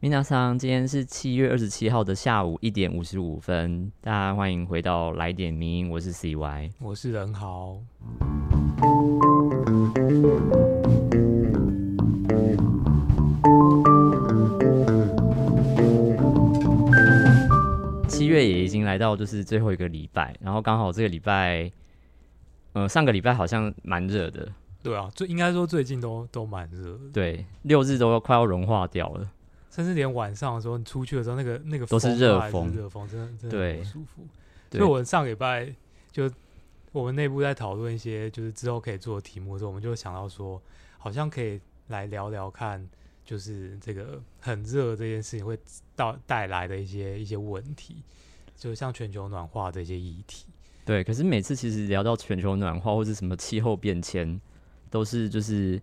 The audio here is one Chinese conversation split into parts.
米娜桑，今天是七月二十七号的下午一点五十五分，大家欢迎回到来点名音，我是 CY，我是任豪。七月也已经来到就是最后一个礼拜，然后刚好这个礼拜，呃，上个礼拜好像蛮热的，对啊，最应该说最近都都蛮热，对，六日都要快要融化掉了。甚至连晚上的时候，你出去的时候，那个那个都是热风，热风真的真的不舒服。所以，我上礼拜就我们内部在讨论一些就是之后可以做的题目的时候，我们就想到说，好像可以来聊聊看，就是这个很热这件事情会到带来的一些一些问题，就像全球暖化这些议题。对，可是每次其实聊到全球暖化或者什么气候变迁，都是就是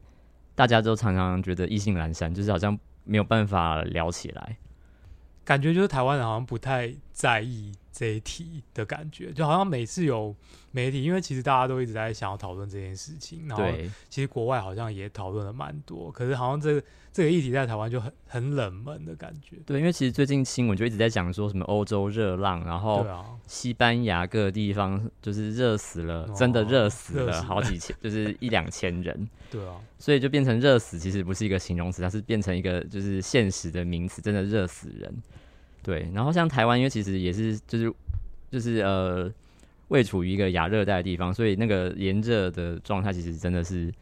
大家都常常觉得意兴阑珊，就是好像。没有办法聊起来，感觉就是台湾人好像不太在意这一题的感觉，就好像每次有媒体，因为其实大家都一直在想要讨论这件事情，然后其实国外好像也讨论了蛮多，可是好像这个。这个议题在台湾就很很冷门的感觉。对，因为其实最近新闻就一直在讲说什么欧洲热浪，然后西班牙各个地方就是热死了，真的热死了好几千，就是一两千人。对啊，所以就变成热死，其实不是一个形容词，它是变成一个就是现实的名词，真的热死人。对，然后像台湾，因为其实也是就是就是呃，位处于一个亚热带的地方，所以那个炎热的状态其实真的是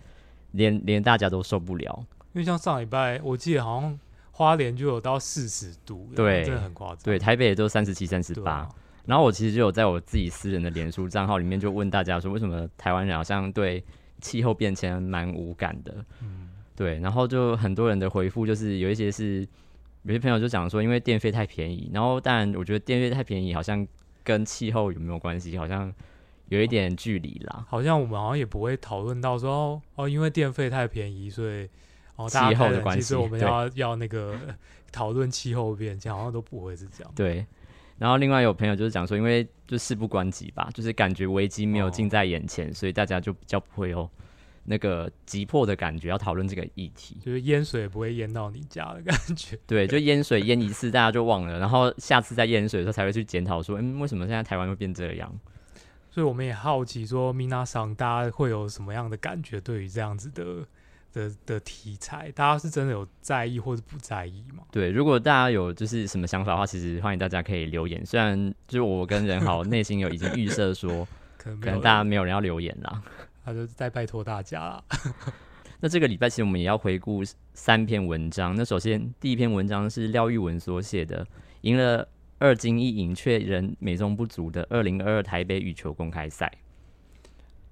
连连大家都受不了。因为像上礼拜，我记得好像花莲就有到四十度，对，真的很夸张。对，台北也都三十七、三十八。然后我其实就有在我自己私人的脸书账号里面就问大家说，为什么台湾人好像对气候变迁蛮无感的？嗯，对。然后就很多人的回复就是有一些是有些朋友就讲说，因为电费太便宜。然后当然，我觉得电费太便宜好像跟气候有没有关系？好像有一点距离啦。好像我们好像也不会讨论到说哦，因为电费太便宜，所以。哦，气候的关系，其实我们要 要那个讨论气候变迁，好像都不会是这样。对，然后另外有朋友就是讲说，因为就事不关己吧，就是感觉危机没有近在眼前，所以大家就比较不会有那个急迫的感觉，要讨论这个议题。就是淹水不会淹到你家的感觉。对，就淹水淹一次，大家就忘了，然后下次再淹水的时候才会去检讨说，嗯，为什么现在台湾会变这样？所以我们也好奇说，米娜桑大家会有什么样的感觉？对于这样子的。的的题材，大家是真的有在意或者不在意吗？对，如果大家有就是什么想法的话，其实欢迎大家可以留言。虽然就是我跟任豪内心有已经预设说，可能大家没有人要留言啦，他就再拜托大家啦。那这个礼拜其实我们也要回顾三篇文章。那首先第一篇文章是廖玉文所写的，赢了二金一银却仍美中不足的二零二二台北羽球公开赛。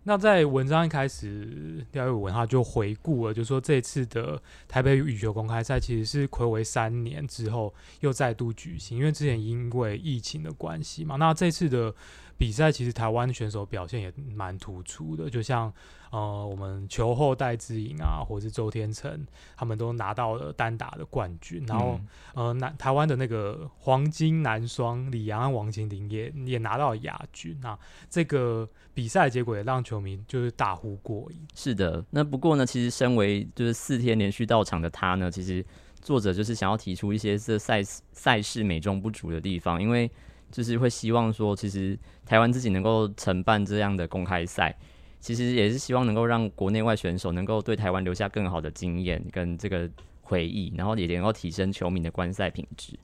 那在文章一开始，廖玉文他就回顾了，就说这次的台北羽球公开赛其实是暌违三年之后又再度举行，因为之前因为疫情的关系嘛。那这次的比赛其实台湾选手表现也蛮突出的，就像。呃，我们球后戴之颖啊，或者是周天成，他们都拿到了单打的冠军。然后，呃，南台湾的那个黄金男双李阳、王晴林也也拿到了亚军。那这个比赛结果也让球迷就是大呼过瘾。是的，那不过呢，其实身为就是四天连续到场的他呢，其实作者就是想要提出一些这赛赛事美中不足的地方，因为就是会希望说，其实台湾自己能够承办这样的公开赛。其实也是希望能够让国内外选手能够对台湾留下更好的经验跟这个回忆，然后也能够提升球迷的观赛品质。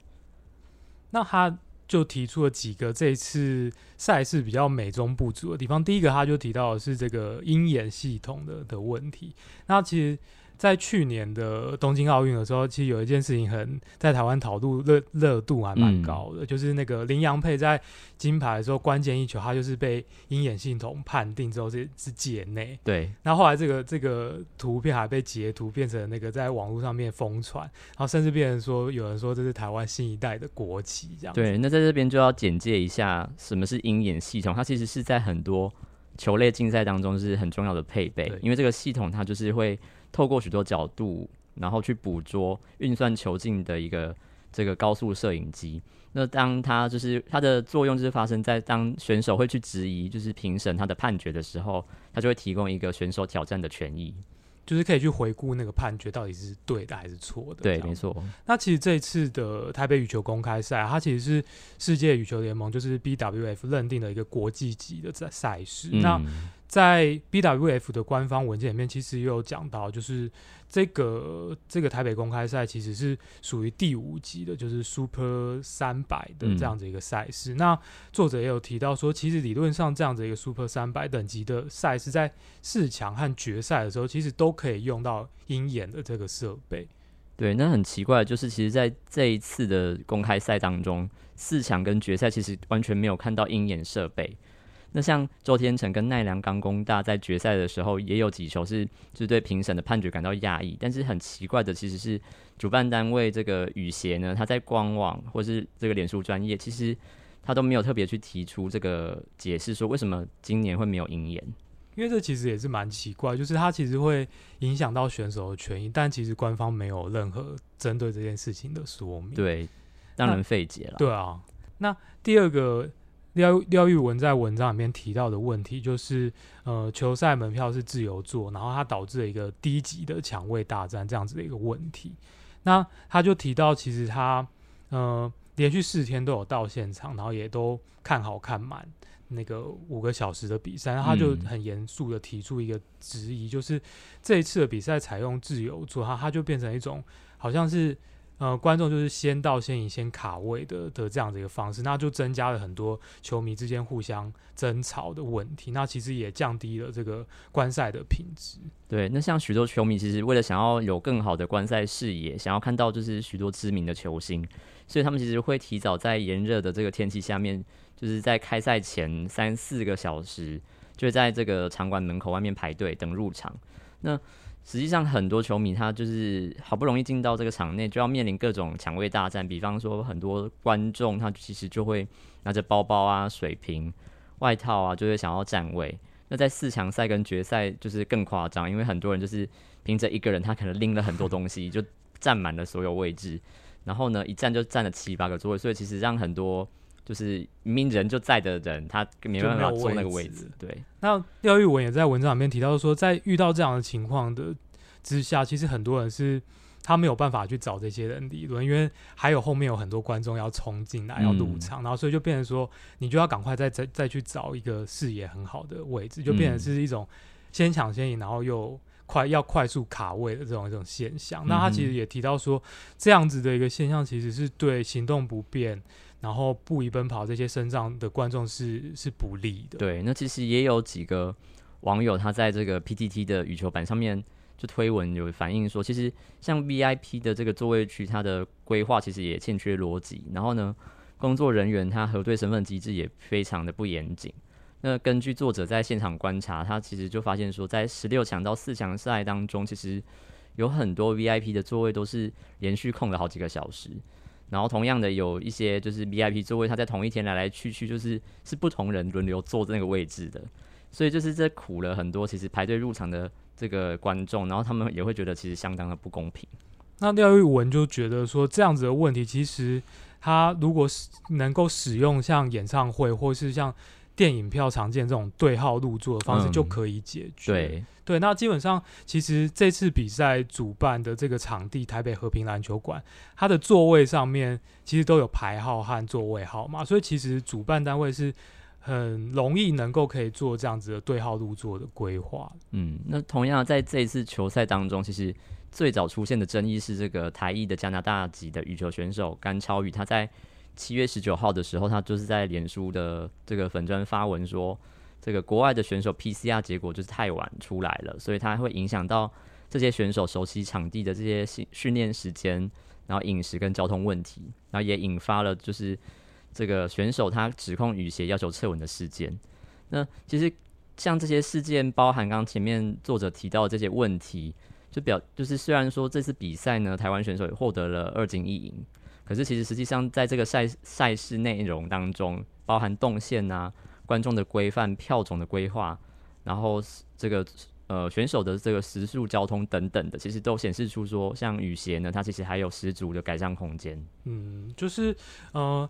那他就提出了几个这次赛事比较美中不足的地方。第一个，他就提到的是这个鹰眼系统的的问题。那其实。在去年的东京奥运的时候，其实有一件事情很在台湾讨论热热度还蛮高的，就是那个林洋配在金牌的时候关键一球，他就是被鹰眼系统判定之后是是界内。对，那后来这个这个图片还被截图变成那个在网络上面疯传，然后甚至变成说有人说这是台湾新一代的国旗这样。对，那在这边就要简介一下什么是鹰眼系统，它其实是在很多球类竞赛当中是很重要的配备，因为这个系统它就是会。透过许多角度，然后去捕捉、运算球径的一个这个高速摄影机。那当它就是它的作用，就是发生在当选手会去质疑，就是评审他的判决的时候，他就会提供一个选手挑战的权益。就是可以去回顾那个判决到底是对的还是错的。对，没错。那其实这一次的台北羽球公开赛，它其实是世界羽球联盟就是 BWF 认定的一个国际级的赛赛事。那在 BWF 的官方文件里面，其实也有讲到，就是这个这个台北公开赛其实是属于第五级的，就是 Super 三百的这样子一个赛事。那作者也有提到说，其实理论上这样子一个 Super 三百等级的赛事，在四强和决赛的时候，其实都可以用到鹰眼的这个设备。对，那很奇怪，就是其实在这一次的公开赛当中，四强跟决赛其实完全没有看到鹰眼设备。那像周天成跟奈良刚工大在决赛的时候，也有几球是就是对评审的判决感到讶异。但是很奇怪的，其实是主办单位这个羽协呢，他在官网或是这个脸书专业，其实他都没有特别去提出这个解释，说为什么今年会没有鹰眼。因为这其实也是蛮奇怪，就是它其实会影响到选手的权益，但其实官方没有任何针对这件事情的说明。对，让人费解了。对啊，那第二个。廖廖玉文在文章里面提到的问题就是，呃，球赛门票是自由座，然后它导致了一个低级的抢位大战这样子的一个问题。那他就提到，其实他呃连续四天都有到现场，然后也都看好看满那个五个小时的比赛，他就很严肃的提出一个质疑，就是这一次的比赛采用自由座，他他就变成一种好像是。呃，观众就是先到先赢先卡位的的这样的一个方式，那就增加了很多球迷之间互相争吵的问题，那其实也降低了这个观赛的品质。对，那像许多球迷其实为了想要有更好的观赛视野，想要看到就是许多知名的球星，所以他们其实会提早在炎热的这个天气下面，就是在开赛前三四个小时，就在这个场馆门口外面排队等入场。那实际上，很多球迷他就是好不容易进到这个场内，就要面临各种抢位大战。比方说，很多观众他其实就会拿着包包啊、水瓶、外套啊，就会想要占位。那在四强赛跟决赛就是更夸张，因为很多人就是凭着一个人，他可能拎了很多东西，就占满了所有位置。然后呢，一站就占了七八个座位，所以其实让很多。就是明明人就在的人，他没办法坐那个位置。对，那廖玉文也在文章里面提到说，在遇到这样的情况的之下，其实很多人是他没有办法去找这些人理论，因为还有后面有很多观众要冲进来要入场，然后所以就变成说，你就要赶快再再再去找一个视野很好的位置，就变成是一种先抢先赢，然后又快要快速卡位的这种一种现象。那他其实也提到说，这样子的一个现象其实是对行动不便。然后步移奔跑这些身上的观众是是不利的。对，那其实也有几个网友他在这个 PTT 的羽球版上面就推文有反映说，其实像 VIP 的这个座位区，它的规划其实也欠缺逻辑。然后呢，工作人员他核对身份机制也非常的不严谨。那根据作者在现场观察，他其实就发现说，在十六强到四强赛当中，其实有很多 VIP 的座位都是连续空了好几个小时。然后同样的有一些就是 VIP 座位，他在同一天来来去去，就是是不同人轮流坐那个位置的，所以就是这苦了很多其实排队入场的这个观众，然后他们也会觉得其实相当的不公平。那廖玉文就觉得说这样子的问题，其实他如果是能够使用像演唱会或是像。电影票常见这种对号入座的方式就可以解决。对对，那基本上其实这次比赛主办的这个场地台北和平篮球馆，它的座位上面其实都有排号和座位号码，所以其实主办单位是很容易能够可以做这样子的对号入座的规划。嗯，那同样在这一次球赛当中，其实最早出现的争议是这个台裔的加拿大籍的羽球选手甘超宇，他在。七月十九号的时候，他就是在脸书的这个粉砖发文说，这个国外的选手 PCR 结果就是太晚出来了，所以他会影响到这些选手熟悉场地的这些训训练时间，然后饮食跟交通问题，然后也引发了就是这个选手他指控羽协要求撤文的事件。那其实像这些事件，包含刚前面作者提到的这些问题，就表就是虽然说这次比赛呢，台湾选手也获得了二金一银。可是，其实实际上，在这个赛赛事内容当中，包含动线啊、观众的规范、票种的规划，然后这个呃选手的这个时速交通等等的，其实都显示出说，像羽协呢，它其实还有十足的改善空间。嗯，就是呃。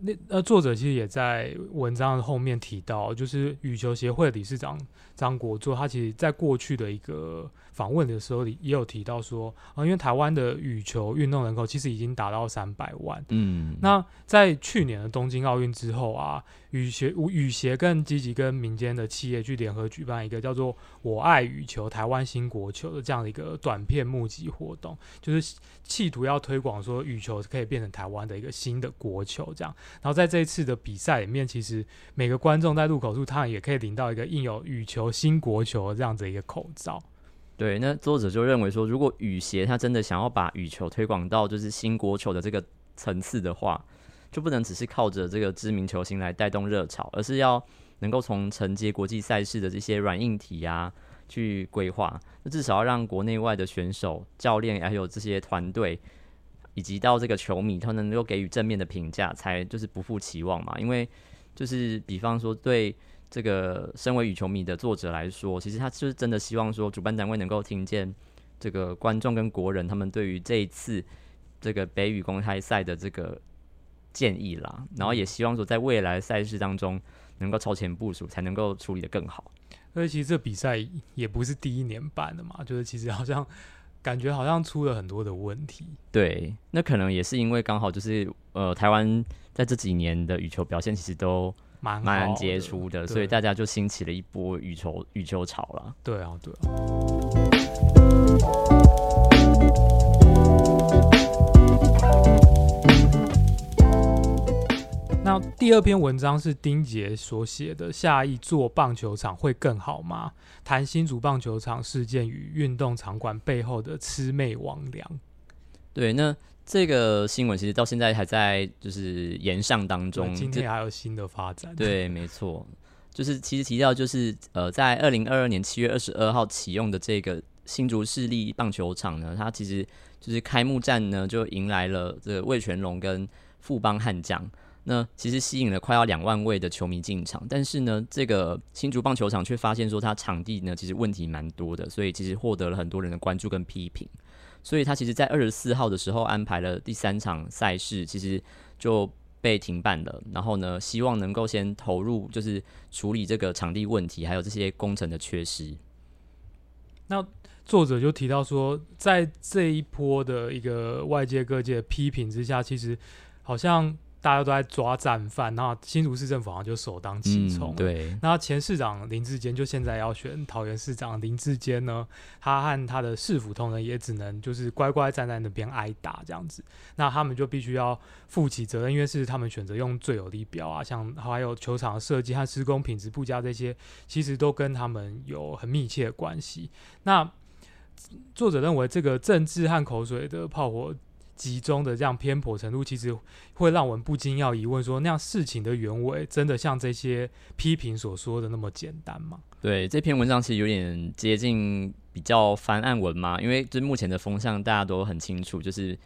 那呃，作者其实也在文章后面提到，就是羽球协会理事长张国作，他其实在过去的一个访问的时候也有提到说，啊，因为台湾的羽球运动人口其实已经达到三百万。嗯，那在去年的东京奥运之后啊，羽协羽协更积极跟民间的企业去联合举办一个叫做“我爱羽球，台湾新国球”的这样的一个短片募集活动，就是企图要推广说羽球可以变成台湾的一个新的国球这样。然后在这一次的比赛里面，其实每个观众在入口处，他也可以领到一个印有羽球新国球这样子一个口罩。对，那作者就认为说，如果羽协他真的想要把羽球推广到就是新国球的这个层次的话，就不能只是靠着这个知名球星来带动热潮，而是要能够从承接国际赛事的这些软硬体啊去规划。那至少要让国内外的选手、教练还有这些团队，以及到这个球迷，他能够给予正面的评价，才就是不负期望嘛。因为就是比方说对。这个身为羽球迷的作者来说，其实他就是真的希望说，主办单位能够听见这个观众跟国人他们对于这一次这个北羽公开赛的这个建议啦，然后也希望说，在未来赛事当中能够超前部署，才能够处理的更好。所以其实这比赛也不是第一年办的嘛，就是其实好像感觉好像出了很多的问题。对，那可能也是因为刚好就是呃，台湾在这几年的羽球表现其实都。蛮蛮杰出的，所以大家就兴起了一波羽球羽球潮了。对啊，对啊。那第二篇文章是丁杰所写的，下一座棒球场会更好吗？谈新竹棒球场事件与运动场馆背后的魑魅魍魉。对，那。这个新闻其实到现在还在就是延上当中，今天还有新的发展。对，没错，就是其实提到就是呃，在二零二二年七月二十二号启用的这个新竹市立棒球场呢，它其实就是开幕战呢就迎来了这个魏全龙跟富邦悍将，那其实吸引了快要两万位的球迷进场，但是呢，这个新竹棒球场却发现说它场地呢其实问题蛮多的，所以其实获得了很多人的关注跟批评。所以他其实，在二十四号的时候安排了第三场赛事，其实就被停办了。然后呢，希望能够先投入，就是处理这个场地问题，还有这些工程的缺失。那作者就提到说，在这一波的一个外界各界批评之下，其实好像。大家都在抓战犯，那新竹市政府好像就首当其冲。对，那前市长林志坚就现在要选桃园市长林志坚呢，他和他的市府同仁也只能就是乖乖站在那边挨打这样子。那他们就必须要负起责任，因为是他们选择用最有利标啊，像还有球场设计和施工品质不佳这些，其实都跟他们有很密切的关系。那作者认为，这个政治和口水的炮火。集中的这样偏颇程度，其实会让我们不禁要疑问：说那样事情的原委，真的像这些批评所说的那么简单吗？对这篇文章，其实有点接近比较翻案文嘛，因为就目前的风向，大家都很清楚，就是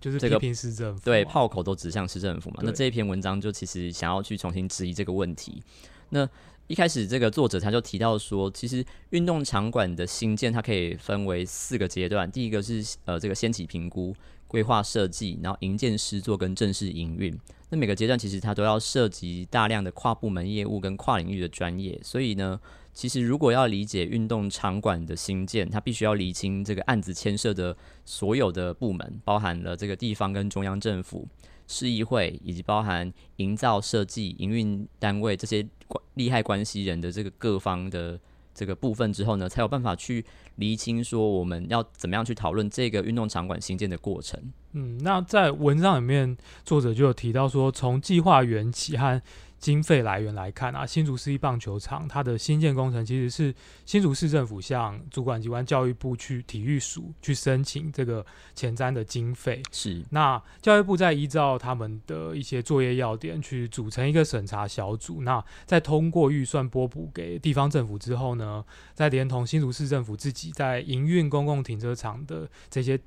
就是批评市政府，对炮口都指向市政府嘛。那这一篇文章就其实想要去重新质疑这个问题。那一开始这个作者他就提到说，其实运动场馆的新建，它可以分为四个阶段，第一个是呃这个先期评估。规划设计，然后营建施作跟正式营运，那每个阶段其实它都要涉及大量的跨部门业务跟跨领域的专业，所以呢，其实如果要理解运动场馆的新建，它必须要厘清这个案子牵涉的所有的部门，包含了这个地方跟中央政府、市议会，以及包含营造设计、营运单位这些利害关系人的这个各方的。这个部分之后呢，才有办法去厘清说我们要怎么样去讨论这个运动场馆新建的过程。嗯，那在文章里面，作者就有提到说，从计划缘起和经费来源来看啊，新竹市立棒球场它的新建工程其实是新竹市政府向主管机关教育部去体育署去申请这个前瞻的经费。是，那教育部在依照他们的一些作业要点去组成一个审查小组，那在通过预算拨补给地方政府之后呢，再连同新竹市政府自己在营运公共停车场的这些。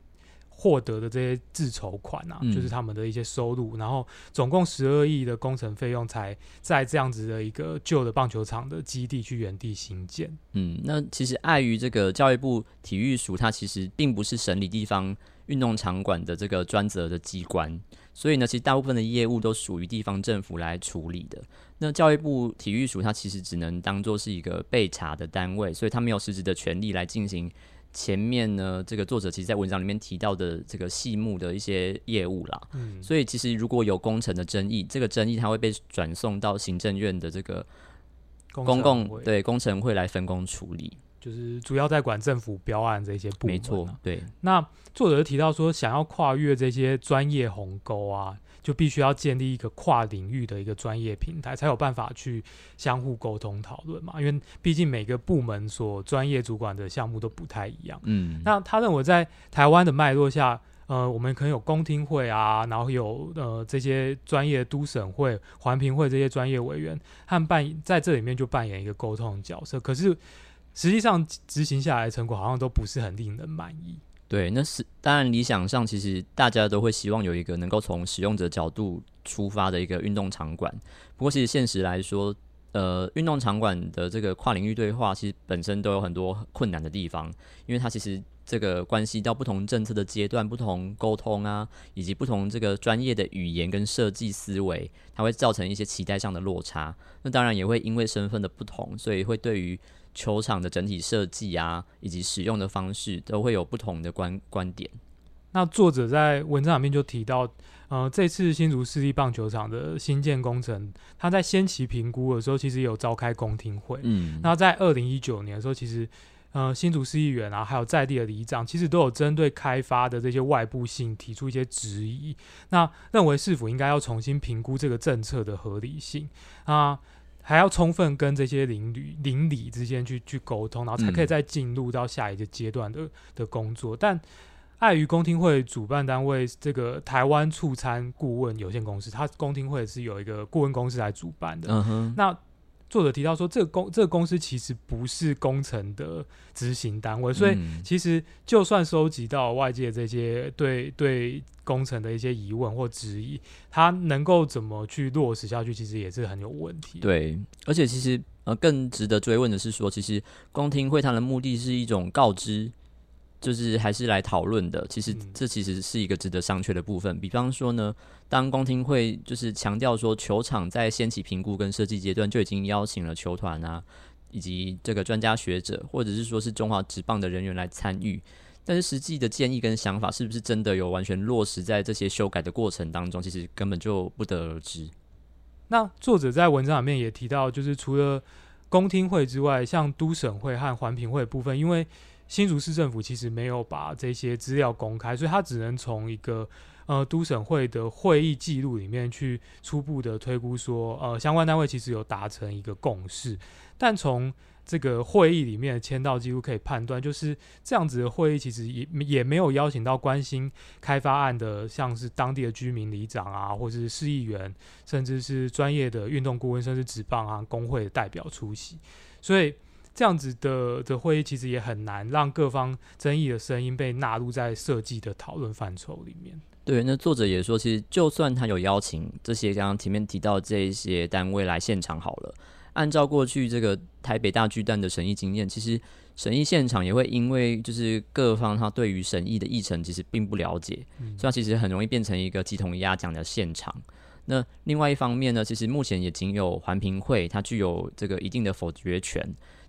获得的这些自筹款啊，就是他们的一些收入，然后总共十二亿的工程费用，才在这样子的一个旧的棒球场的基地去原地新建。嗯，那其实碍于这个教育部体育署，它其实并不是审理地方运动场馆的这个专责的机关，所以呢，其实大部分的业务都属于地方政府来处理的。那教育部体育署它其实只能当做是一个被查的单位，所以它没有实质的权利来进行。前面呢，这个作者其实在文章里面提到的这个细目的一些业务啦。嗯，所以其实如果有工程的争议，这个争议它会被转送到行政院的这个公共对工程会来分工处理。就是主要在管政府标案这些部分。没错，对。那作者提到说，想要跨越这些专业鸿沟啊，就必须要建立一个跨领域的一个专业平台，才有办法去相互沟通讨论嘛。因为毕竟每个部门所专业主管的项目都不太一样。嗯。那他认为在台湾的脉络下，呃，我们可能有公听会啊，然后有呃这些专业都审会、环评会这些专业委员，他们扮在这里面就扮演一个沟通的角色。可是。实际上执行下来的成果好像都不是很令人满意。对，那是当然理想上，其实大家都会希望有一个能够从使用者角度出发的一个运动场馆。不过，其实现实来说，呃，运动场馆的这个跨领域对话，其实本身都有很多困难的地方，因为它其实这个关系到不同政策的阶段、不同沟通啊，以及不同这个专业的语言跟设计思维，它会造成一些期待上的落差。那当然也会因为身份的不同，所以会对于球场的整体设计啊，以及使用的方式，都会有不同的观观点。那作者在文章里面就提到，呃，这次新竹市立棒球场的新建工程，他在先期评估的时候，其实有召开公听会。嗯，那在二零一九年的时候，其实呃，新竹市议员啊，还有在地的里长，其实都有针对开发的这些外部性提出一些质疑，那认为是否应该要重新评估这个政策的合理性啊。还要充分跟这些邻里邻里之间去去沟通，然后才可以再进入到下一个阶段的的工作。但碍于公听会主办单位这个台湾促餐顾问有限公司，它公听会是有一个顾问公司来主办的。嗯哼那作者提到说，这个公这个公司其实不是工程的执行单位，所以其实就算收集到外界这些对对工程的一些疑问或质疑，它能够怎么去落实下去，其实也是很有问题。对，而且其实呃，更值得追问的是说，其实公听会谈的目的是一种告知。就是还是来讨论的，其实这其实是一个值得商榷的部分。比方说呢，当公听会就是强调说，球场在先期评估跟设计阶段就已经邀请了球团啊，以及这个专家学者，或者是说是中华职棒的人员来参与，但是实际的建议跟想法是不是真的有完全落实在这些修改的过程当中，其实根本就不得而知。那作者在文章里面也提到，就是除了公听会之外，像都审会和环评会部分，因为新竹市政府其实没有把这些资料公开，所以他只能从一个呃都审会的会议记录里面去初步的推估说，呃相关单位其实有达成一个共识，但从这个会议里面的签到记录可以判断，就是这样子的会议其实也也没有邀请到关心开发案的，像是当地的居民里长啊，或是市议员，甚至是专业的运动顾问，甚至职棒啊工会的代表出席，所以。这样子的的会议其实也很难让各方争议的声音被纳入在设计的讨论范畴里面。对，那作者也说，其实就算他有邀请这些刚刚前面提到这一些单位来现场好了，按照过去这个台北大巨蛋的审议经验，其实审议现场也会因为就是各方他对于审议的议程其实并不了解，所以其实很容易变成一个鸡同鸭讲的现场。那另外一方面呢，其实目前也仅有环评会它具有这个一定的否决权。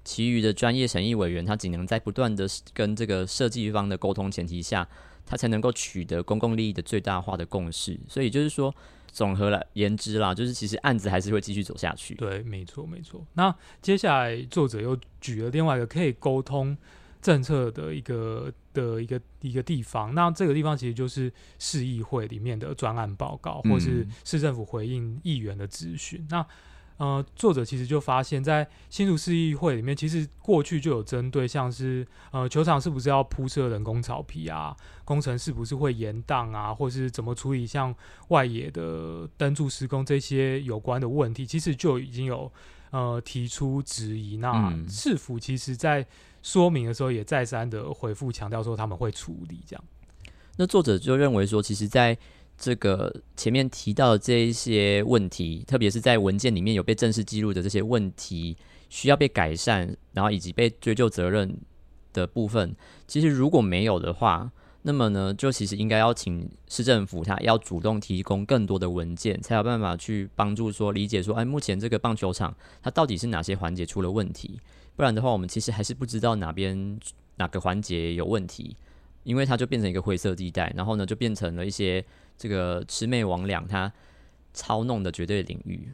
其余的专业审议委员，他只能在不断的跟这个设计方的沟通前提下，他才能够取得公共利益的最大化的共识。所以就是说，总和来言之啦，就是其实案子还是会继续走下去。对，没错，没错。那接下来作者又举了另外一个可以沟通政策的一个的一个一个地方。那这个地方其实就是市议会里面的专案报告，或是市政府回应议员的咨询。那呃，作者其实就发现，在新竹市议会里面，其实过去就有针对像是呃球场是不是要铺设人工草皮啊，工程是不是会延宕啊，或是怎么处理像外野的灯柱施工这些有关的问题，其实就已经有呃提出质疑。那市府其实在说明的时候也再三的回复强调说他们会处理这样。那作者就认为说，其实，在这个前面提到的这一些问题，特别是在文件里面有被正式记录的这些问题，需要被改善，然后以及被追究责任的部分，其实如果没有的话，那么呢，就其实应该要请市政府他要主动提供更多的文件，才有办法去帮助说理解说，哎，目前这个棒球场它到底是哪些环节出了问题，不然的话，我们其实还是不知道哪边哪个环节有问题，因为它就变成一个灰色地带，然后呢就变成了一些这个魑魅魍魉他操弄的绝对领域。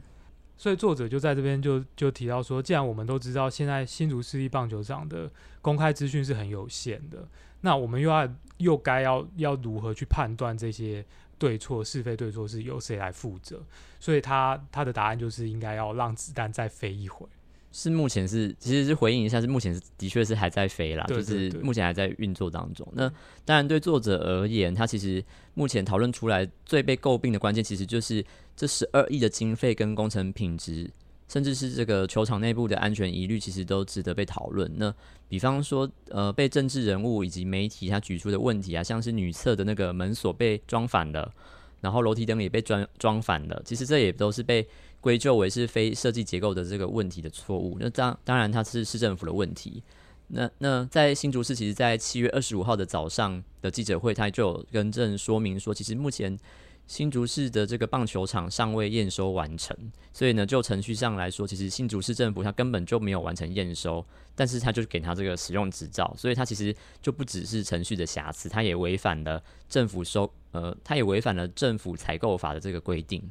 所以作者就在这边就就提到说，既然我们都知道现在新竹市立棒球场的公开资讯是很有限的，那我们又要又该要要如何去判断这些对错是非对错是由谁来负责？所以他他的答案就是应该要让子弹再飞一回。是目前是，其实是回应一下，是目前是的确是还在飞啦，对就是目前还在运作当中。那当然对作者而言，他其实目前讨论出来最被诟病的关键，其实就是这十二亿的经费跟工程品质，甚至是这个球场内部的安全疑虑，其实都值得被讨论。那比方说，呃，被政治人物以及媒体他举出的问题啊，像是女厕的那个门锁被装反了，然后楼梯灯也被装装反了，其实这也都是被归咎为是非设计结构的这个问题的错误。那当当然它是市政府的问题。那那在新竹市，其实在七月二十五号的早上的记者会，他就有更正说明说，其实目前新竹市的这个棒球场尚未验收完成，所以呢，就程序上来说，其实新竹市政府它根本就没有完成验收，但是他就给他这个使用执照，所以它其实就不只是程序的瑕疵，它也违反了政府收呃，它也违反了政府采购法的这个规定。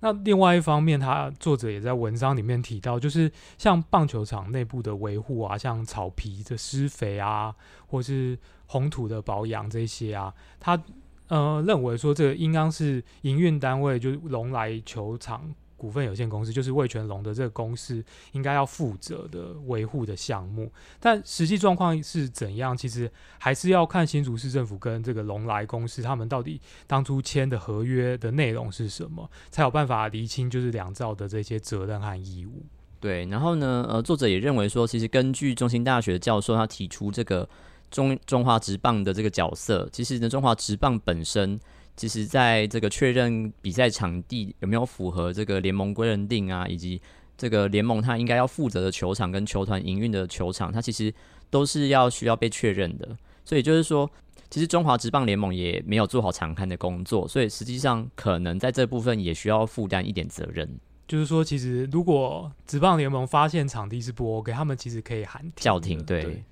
那另外一方面，他作者也在文章里面提到，就是像棒球场内部的维护啊，像草皮的施肥啊，或是红土的保养这些啊，他呃认为说这个应当是营运单位，就是龙来球场股份有限公司，就是味全龙的这个公司应该要负责的维护的项目。但实际状况是怎样，其实还是要看新竹市政府跟这个龙来公司他们到底当初签的合约的内容是什么，才有办法厘清就是两造的这些责任和义务。对，然后呢，呃，作者也认为说，其实根据中兴大学的教授他提出这个中中华职棒的这个角色，其实呢，中华职棒本身，其实在这个确认比赛场地有没有符合这个联盟规认定啊，以及这个联盟它应该要负责的球场跟球团营运的球场，它其实都是要需要被确认的。所以就是说，其实中华职棒联盟也没有做好常看的工作，所以实际上可能在这部分也需要负担一点责任。就是说，其实如果职棒联盟发现场地是不 OK，他们其实可以喊停叫停对对。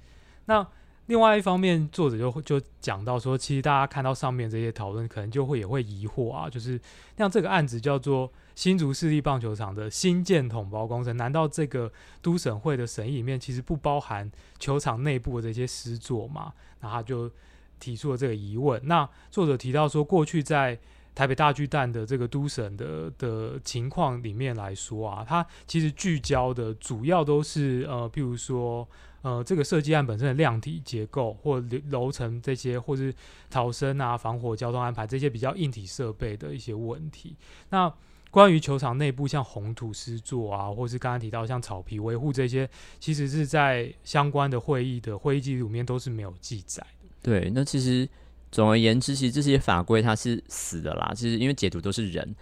那另外一方面，作者就会就讲到说，其实大家看到上面这些讨论，可能就会也会疑惑啊，就是像这个案子叫做新竹市立棒球场的新建统包工程，难道这个都审会的审议里面其实不包含球场内部的这些施作吗？那他就提出了这个疑问。那作者提到说，过去在台北大巨蛋的这个都审的的情况里面来说啊，它其实聚焦的主要都是呃，譬如说呃，这个设计案本身的量体结构或楼层这些，或是逃生啊、防火、交通安排这些比较硬体设备的一些问题。那关于球场内部像红土施作啊，或是刚刚提到像草皮维护这些，其实是在相关的会议的会议记录里面都是没有记载的。对，那其实总而言之，其实这些法规它是死的啦。其实因为解读都是人，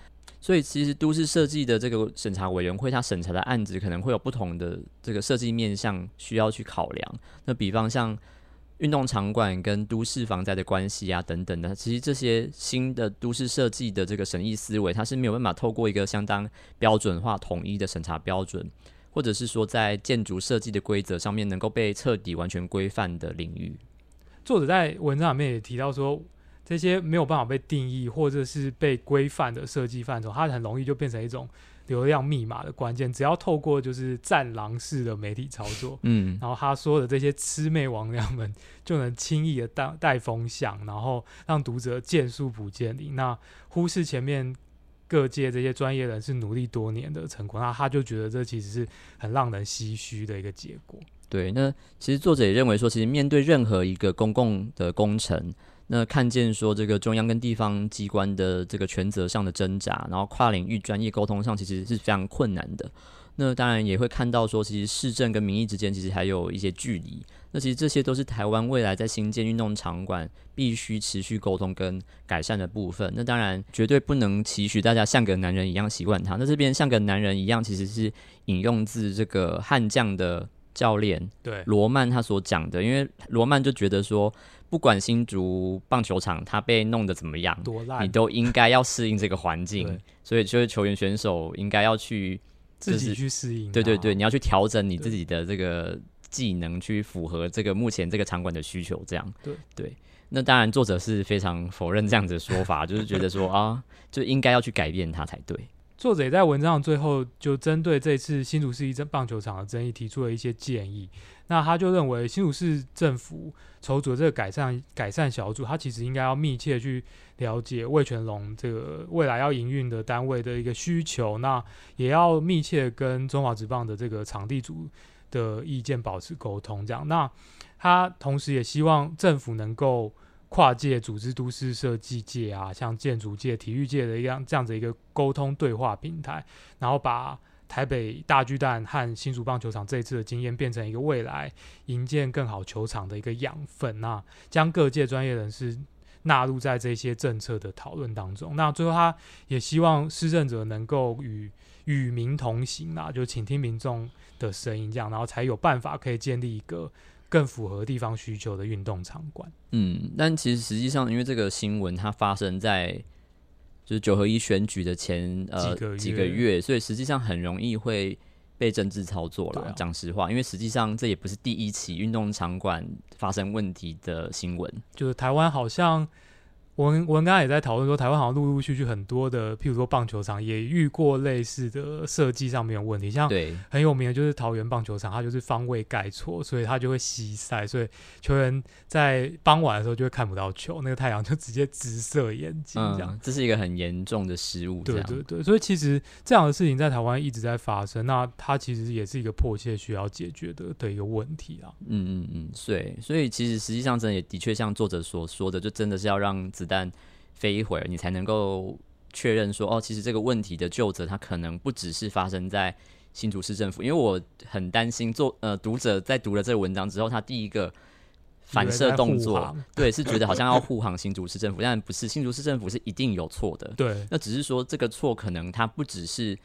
所以其实都市设计的这个审查委员会，它审查的案子可能会有不同的这个设计面向需要去考量。那比方像运动场馆跟都市防灾的关系啊等等的，其实这些新的都市设计的这个审议思维，它是没有办法透过一个相当标准化、统一的审查标准，或者是说在建筑设计的规则上面能够被彻底完全规范的领域。作者在文章里面也提到说，这些没有办法被定义或者是被规范的设计范畴，它很容易就变成一种流量密码的关键。只要透过就是战狼式的媒体操作，嗯，然后他说的这些魑魅魍魉们就能轻易的带带风向，然后让读者见树不见林，那忽视前面各界这些专业人士努力多年的成果，那他就觉得这其实是很让人唏嘘的一个结果。对，那其实作者也认为说，其实面对任何一个公共的工程，那看见说这个中央跟地方机关的这个权责上的挣扎，然后跨领域专业沟通上其实是非常困难的。那当然也会看到说，其实市政跟民意之间其实还有一些距离。那其实这些都是台湾未来在新建运动场馆必须持续沟通跟改善的部分。那当然绝对不能期许大家像个男人一样习惯它。那这边像个男人一样，其实是引用自这个悍将的教练对，罗曼他所讲的，因为罗曼就觉得说，不管新竹棒球场它被弄得怎么样，多烂你，都应该要适应这个环境，所以就是球员选手应该要去，自己去适应。对对对，，你要去调整你自己的这个技能去符合这个目前这个场馆的需求，这样。对对，那当然作者是非常否认这样子的说法，就是觉得说 啊，就应该要去改变它才对。作者也在文章的最后就针对这次新竹市一正棒球场的争议提出了一些建议。那他就认为新竹市政府筹组这个改善改善小组，他其实应该要密切去了解魏全龙这个未来要营运的单位的一个需求，那也要密切跟中华职棒的这个场地组的意见保持沟通。这样，那他同时也希望政府能够跨界组织都市设计界啊，像建筑界、体育界的一样这样子一个沟通对话平台，然后把。台北大巨蛋和新竹棒球场这一次的经验，变成一个未来营建更好球场的一个养分。那将各界专业人士纳入在这些政策的讨论当中。那最后，他也希望施政者能够与与民同行啊，就倾听民众的声音，这样，然后才有办法可以建立一个更符合地方需求的运动场馆。嗯，但其实实际上，因为这个新闻它发生在。就是九合一选举的前呃几个月，所以实际上很容易会被政治操作了。讲实话，因为实际上这也不是第一起运动场馆发生问题的新闻。就是台湾好像。我们我们刚刚也在讨论说，台湾好像陆陆续续很多的，譬如说棒球场也遇过类似的设计上面的问题，像很有名的就是桃园棒球场，它就是方位盖错，所以它就会西晒，所以球员在傍晚的时候就会看不到球，那个太阳就直接直射眼睛，这样，这是一个很严重的失误。对对对，所以其实这样的事情在台湾一直在发生，那它其实也是一个迫切需要解决的的一个问题啊。嗯嗯嗯，对，所以其实实际上真的也的确像作者所说的，就真的是要让。子弹飞一会儿，你才能够确认说，哦，其实这个问题的就责，它可能不只是发生在新竹市政府。因为我很担心，做呃读者在读了这个文章之后，他第一个反射动作，对，是觉得好像要护航新竹市政府，但不是，新竹市政府是一定有错的。对，那只是说这个错可能它不只是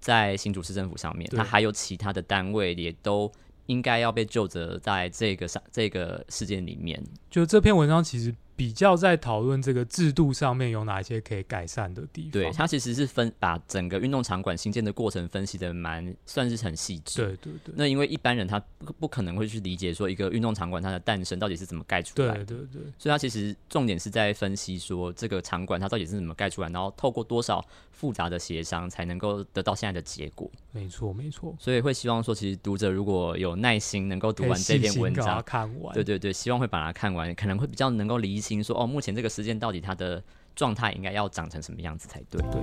在新竹市政府上面，它还有其他的单位也都应该要被救责在这个上这个事件里面。就这篇文章其实。比较在讨论这个制度上面有哪些可以改善的地方。对，它其实是分把整个运动场馆新建的过程分析的蛮算是很细致。对对对。那因为一般人他不不可能会去理解说一个运动场馆它的诞生到底是怎么盖出来的。对对对。所以它其实重点是在分析说这个场馆它到底是怎么盖出来，然后透过多少复杂的协商才能够得到现在的结果。没错没错。所以会希望说，其实读者如果有耐心能够读完这篇文章，看完。对对对，希望会把它看完，可能会比较能够理清说哦，目前这个时间到底它的状态应该要长成什么样子才对？对。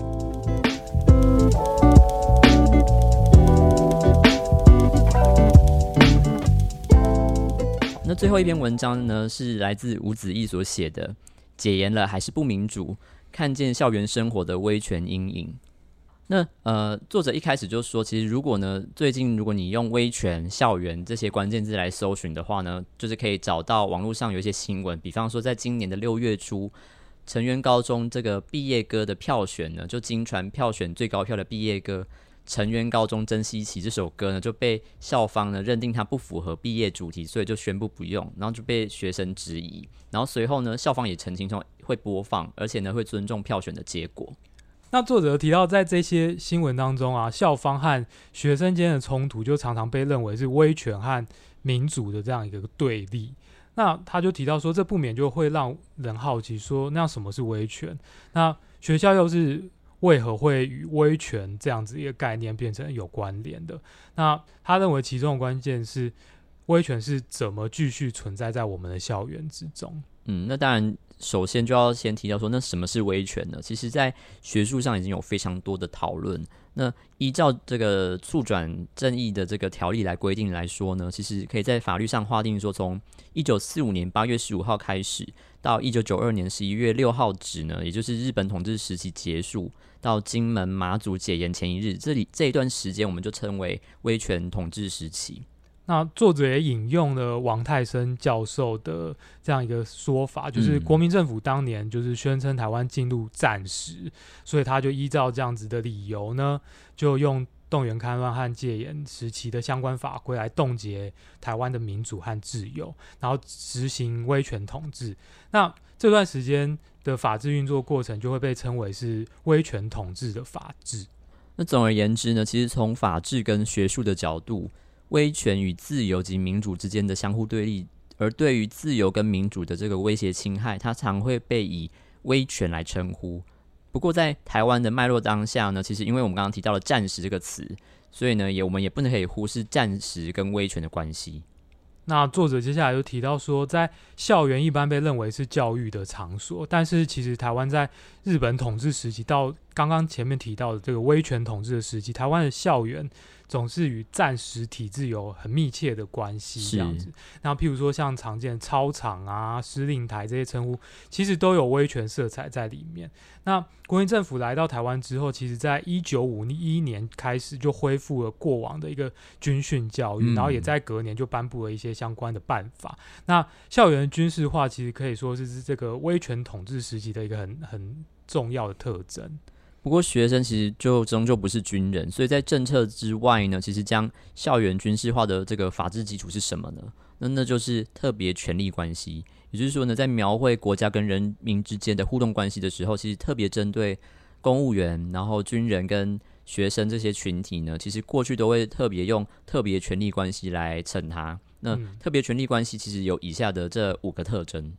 那最后一篇文章呢，是来自吴子义所写的《解严了还是不民主？看见校园生活的威权阴影》。那呃，作者一开始就说，其实如果呢，最近如果你用“威权”“校园”这些关键字来搜寻的话呢，就是可以找到网络上有一些新闻，比方说在今年的六月初，成员高中这个毕业歌的票选呢，就经传票选最高票的毕业歌《成员高中珍稀奇》这首歌呢，就被校方呢认定它不符合毕业主题，所以就宣布不用，然后就被学生质疑，然后随后呢，校方也澄清说会播放，而且呢会尊重票选的结果。那作者提到，在这些新闻当中啊，校方和学生间的冲突就常常被认为是威权和民主的这样一个对立。那他就提到说，这不免就会让人好奇说，那什么是威权？那学校又是为何会与威权这样子一个概念变成有关联的？那他认为其中的关键是威权是怎么继续存在在我们的校园之中？嗯，那当然。首先就要先提到说，那什么是威权呢？其实，在学术上已经有非常多的讨论。那依照这个促转正义的这个条例来规定来说呢，其实可以在法律上划定说，从一九四五年八月十五号开始，到一九九二年十一月六号止呢，也就是日本统治时期结束到金门马祖解严前一日，这里这一段时间，我们就称为威权统治时期。那作者也引用了王泰生教授的这样一个说法，就是国民政府当年就是宣称台湾进入战时，所以他就依照这样子的理由呢，就用动员戡乱和戒严时期的相关法规来冻结台湾的民主和自由，然后执行威权统治。那这段时间的法治运作过程就会被称为是威权统治的法治。那总而言之呢，其实从法治跟学术的角度。威权与自由及民主之间的相互对立，而对于自由跟民主的这个威胁侵害，它常会被以威权来称呼。不过在台湾的脉络当下呢，其实因为我们刚刚提到了“战时”这个词，所以呢，也我们也不能可以忽视战时跟威权的关系。那作者接下来又提到说，在校园一般被认为是教育的场所，但是其实台湾在日本统治时期到刚刚前面提到的这个威权统治的时期，台湾的校园。总是与战时体制有很密切的关系，这样子。那譬如说像常见操场啊、司令台这些称呼，其实都有威权色彩在里面。那国民政府来到台湾之后，其实在一九五一年开始就恢复了过往的一个军训教育，然后也在隔年就颁布了一些相关的办法。那校园军事化其实可以说是这个威权统治时期的一个很很重要的特征。不过，学生其实就终究不是军人，所以在政策之外呢，其实将校园军事化的这个法治基础是什么呢？那那就是特别权力关系。也就是说呢，在描绘国家跟人民之间的互动关系的时候，其实特别针对公务员、然后军人跟学生这些群体呢，其实过去都会特别用特别权力关系来称它。那特别权力关系其实有以下的这五个特征。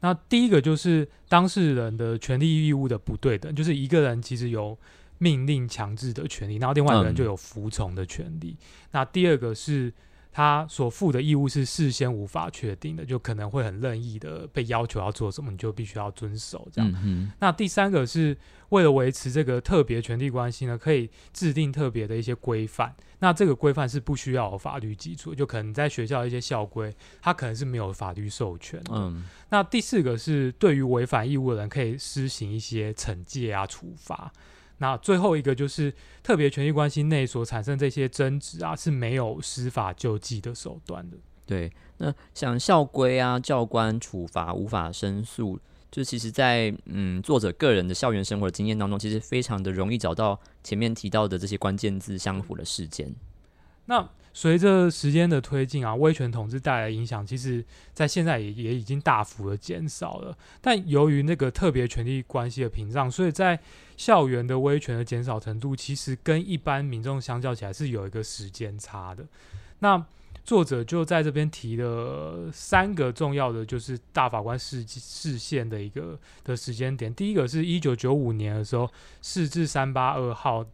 那第一个就是当事人的权利义务的不对等，就是一个人其实有命令强制的权利，然后另外一个人就有服从的权利。那第二个是他所负的义务是事先无法确定的，就可能会很任意的被要求要做什么，你就必须要遵守这样。那第三个是。为了维持这个特别权利关系呢，可以制定特别的一些规范。那这个规范是不需要法律基础，就可能在学校一些校规，它可能是没有法律授权的。嗯。那第四个是对于违反义务的人，可以施行一些惩戒啊、处罚。那最后一个就是特别权利关系内所产生这些争执啊，是没有司法救济的手段的。对。那像校规啊、教官处罚无法申诉。就其实，在嗯作者个人的校园生活的经验当中，其实非常的容易找到前面提到的这些关键字相符的事件。那随着时间的推进啊，威权统治带来的影响，其实在现在也也已经大幅的减少了。但由于那个特别权利关系的屏障，所以在校园的威权的减少程度，其实跟一般民众相较起来是有一个时间差的。那作者就在这边提了三个重要的，就是大法官视视线的一个的时间点。第一个是一九九五年的时候，四至三八二号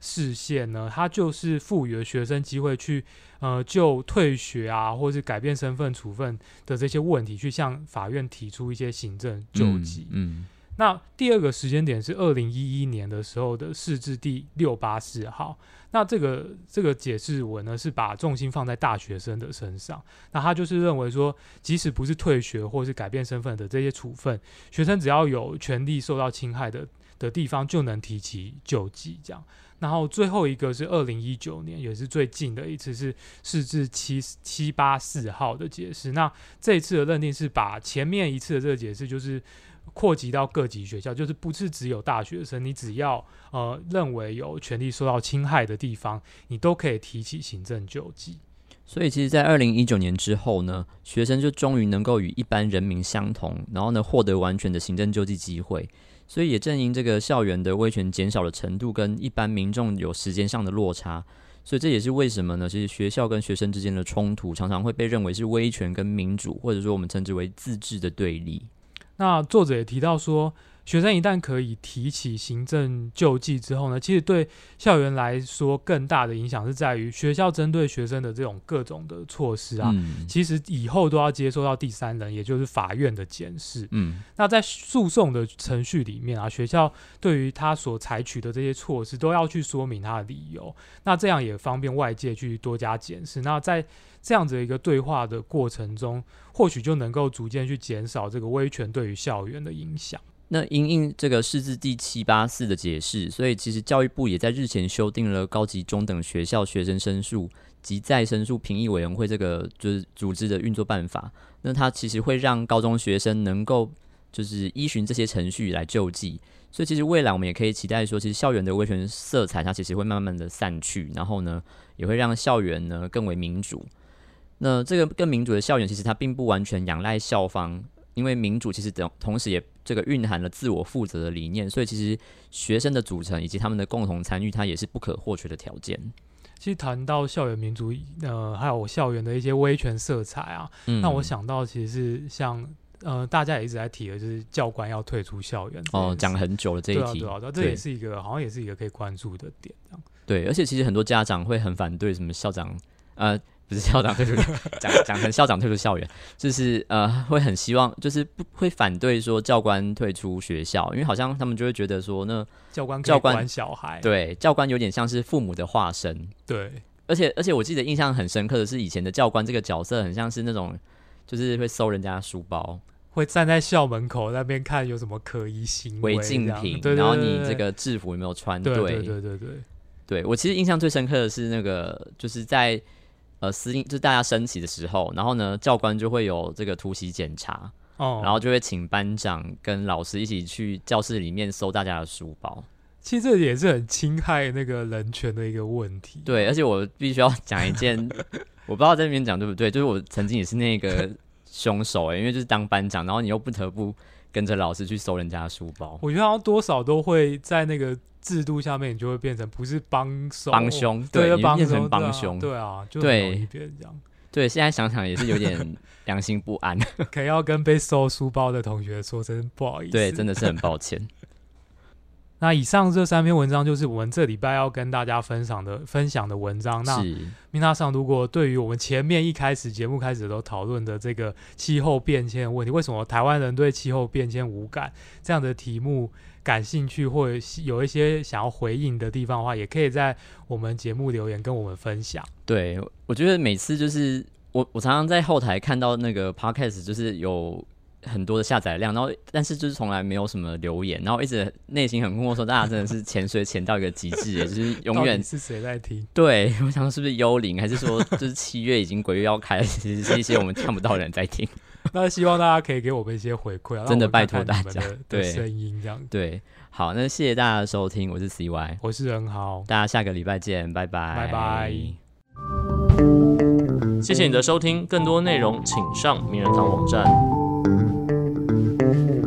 视线呢，它就是赋予了学生机会去呃就退学啊，或是改变身份处分的这些问题，去向法院提出一些行政救济。嗯。那第二个时间点是二零一一年的时候的释字第六八四号。那这个这个解释文呢，是把重心放在大学生的身上。那他就是认为说，即使不是退学或是改变身份的这些处分，学生只要有权利受到侵害的的地方，就能提起救济。这样。然后最后一个是二零一九年，也是最近的一次是释字七七八四号的解释。那这一次的认定是把前面一次的这个解释就是。扩及到各级学校，就是不是只有大学生，你只要呃认为有权利受到侵害的地方，你都可以提起行政救济。所以，其实，在二零一九年之后呢，学生就终于能够与一般人民相同，然后呢，获得完全的行政救济机会。所以，也正因这个校园的威权减少的程度跟一般民众有时间上的落差，所以这也是为什么呢？其实学校跟学生之间的冲突常常会被认为是威权跟民主，或者说我们称之为自治的对立。那作者也提到说，学生一旦可以提起行政救济之后呢，其实对校园来说更大的影响是在于学校针对学生的这种各种的措施啊，其实以后都要接受到第三人，也就是法院的检视。嗯，那在诉讼的程序里面啊，学校对于他所采取的这些措施都要去说明他的理由，那这样也方便外界去多加检视。那在这样子一个对话的过程中，或许就能够逐渐去减少这个威权对于校园的影响。那因应这个释字第七八四的解释，所以其实教育部也在日前修订了高级中等学校学生申诉及再申诉评议委员会这个就是组织的运作办法。那它其实会让高中学生能够就是依循这些程序来救济。所以其实未来我们也可以期待说，其实校园的威权色彩它其实会慢慢的散去，然后呢也会让校园呢更为民主。那这个更民主的校园，其实它并不完全仰赖校方，因为民主其实等同时也这个蕴含了自我负责的理念，所以其实学生的组成以及他们的共同参与，它也是不可或缺的条件。其实谈到校园民主，呃，还有校园的一些威权色彩啊，嗯那我想到其实是像呃，大家也一直在提的，就是教官要退出校园哦，讲了很久了这一题，对啊，对啊，这也是一个好像也是一个可以关注的点，这样。对，而且其实很多家长会很反对什么校长，呃，不是校长退出，讲讲成校长退出校园，就是呃，会很希望，就是不会反对说教官退出学校，因为好像他们就会觉得说，那教官教官管小孩，对教官有点像是父母的化身，对。而且而且我记得印象很深刻的是，以前的教官这个角色很像是那种，就是会搜人家的书包、会站在校门口那边看有什么可疑行为违禁品，对对然后你这个制服有没有穿对对对对对对，对我其实印象最深刻的是那个，就是在呃司令，就是大家升旗的时候，然后呢教官就会有这个突袭检查，哦，然后就会请班长跟老师一起去教室里面搜大家的书包。其实这也是很侵害那个人权的一个问题。对，而且我必须要讲一件，我不知道在那边讲对不对，就是我曾经也是那个凶手哎、因为就是当班长，然后你又不得不跟着老师去搜人家的书包，我觉得好像多少都会在那个制度下面，你就会变成不是帮手，帮凶，对，变成帮凶，对啊，就容易变成这样。对，现在想想也是有点良心不安，可要跟被收书包的同学说声不好意思。对，真的是很抱歉。那以上这三篇文章就是我们这礼拜要跟大家分享的分享的文章。那是，米娜上，如果对于我们前面一开始节目开始都讨论的这个气候变迁的问题，为什么台湾人对气候变迁无感这样的题目感兴趣，或者有一些想要回应的地方的话，也可以在我们节目留言跟我们分享。对，我觉得每次就是我我常常在后台看到那个 podcast，就是有很多的下载量，然后但是就是从来没有什么留言，然后一直内心很困惑，说大家真的是潜水潜到一个极致耶，就是永远是谁在听？对我想说是不是幽灵，还是说就是七月已经鬼月要开了，其实是一些我们看不到的人在听。那希望大家可以给我们一些回馈啊，真的拜托大家对声音这样。对，好，那谢谢大家的收听，我是 CY，我是任豪，大家下个礼拜见，拜拜，拜拜。谢谢你的收听，更多内容请上名人堂网站。Mm-hmm.